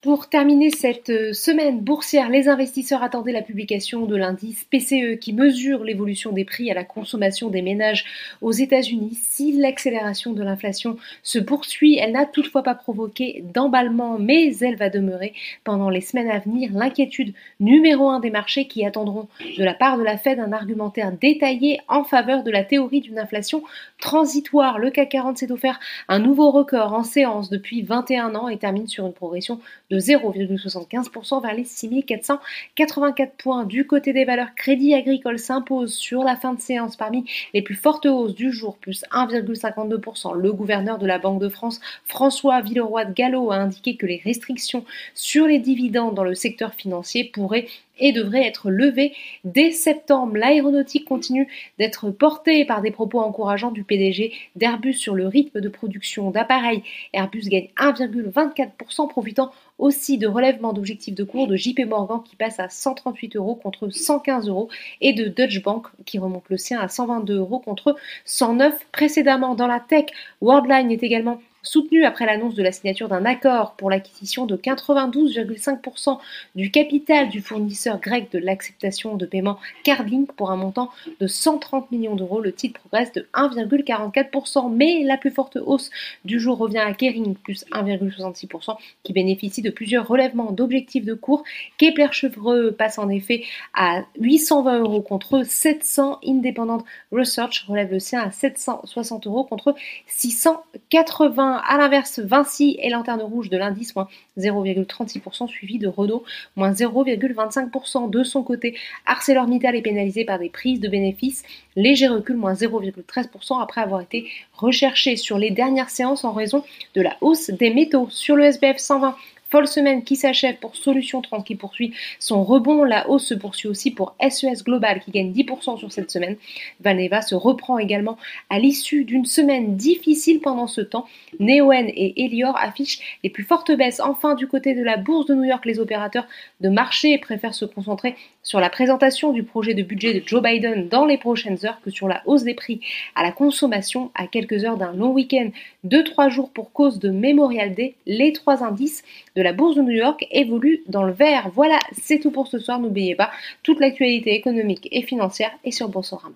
Pour terminer cette euh, semaine boursière, les investisseurs attendaient la publication de l'indice PCE qui mesure l'évolution des prix à la consommation des ménages aux États-Unis. Si l'accélération de l'inflation se poursuit, elle n'a toutefois pas provoqué d'emballement, mais elle va demeurer pendant les semaines à venir l'inquiétude numéro un des marchés qui attendront de la part de la Fed un argumentaire détaillé en faveur de la théorie d'une inflation transitoire. Le CAC 40 s'est offert un nouveau record en séance depuis 21 ans et termine sur une progression de 0,75% vers les 6484 points. Du côté des valeurs, Crédit Agricole s'impose sur la fin de séance parmi les plus fortes hausses du jour, plus 1,52%. Le gouverneur de la Banque de France, François Villeroy de Gallo, a indiqué que les restrictions sur les dividendes dans le secteur financier pourraient et devrait être levée dès septembre. L'aéronautique continue d'être portée par des propos encourageants du PDG d'Airbus sur le rythme de production d'appareils. Airbus gagne 1,24%, profitant aussi de relèvement d'objectifs de cours de JP Morgan qui passe à 138 euros contre 115 euros et de Deutsche Bank qui remonte le sien à 122 euros contre 109 précédemment. Dans la tech, Worldline est également soutenu après l'annonce de la signature d'un accord pour l'acquisition de 92,5% du capital du fournisseur grec de l'acceptation de paiement Cardlink pour un montant de 130 millions d'euros. Le titre progresse de 1,44%, mais la plus forte hausse du jour revient à Kering, plus 1,66%, qui bénéficie de plusieurs relèvements d'objectifs de cours. Kepler Chevreux passe en effet à 820 euros contre 700. Independent Research relève le sien à 760 euros contre 680 à l'inverse, Vinci et Lanterne Rouge de l'indice, moins 0,36%, suivi de Renault, moins 0,25%. De son côté, ArcelorMittal est pénalisé par des prises de bénéfices. Léger recul, moins 0,13% après avoir été recherché sur les dernières séances en raison de la hausse des métaux. Sur le SBF 120, Folle semaine qui s'achève pour Solution 30 qui poursuit son rebond. La hausse se poursuit aussi pour SES e Global qui gagne 10% sur cette semaine. Valneva se reprend également à l'issue d'une semaine difficile pendant ce temps. Neoen et Elior affichent les plus fortes baisses. Enfin, du côté de la bourse de New York, les opérateurs de marché préfèrent se concentrer sur la présentation du projet de budget de Joe Biden dans les prochaines heures que sur la hausse des prix à la consommation à quelques heures d'un long week-end de trois jours pour cause de Memorial Day. Les trois indices de la bourse de New York évoluent dans le vert. Voilà, c'est tout pour ce soir. N'oubliez pas, toute l'actualité économique et financière est sur Boursorama.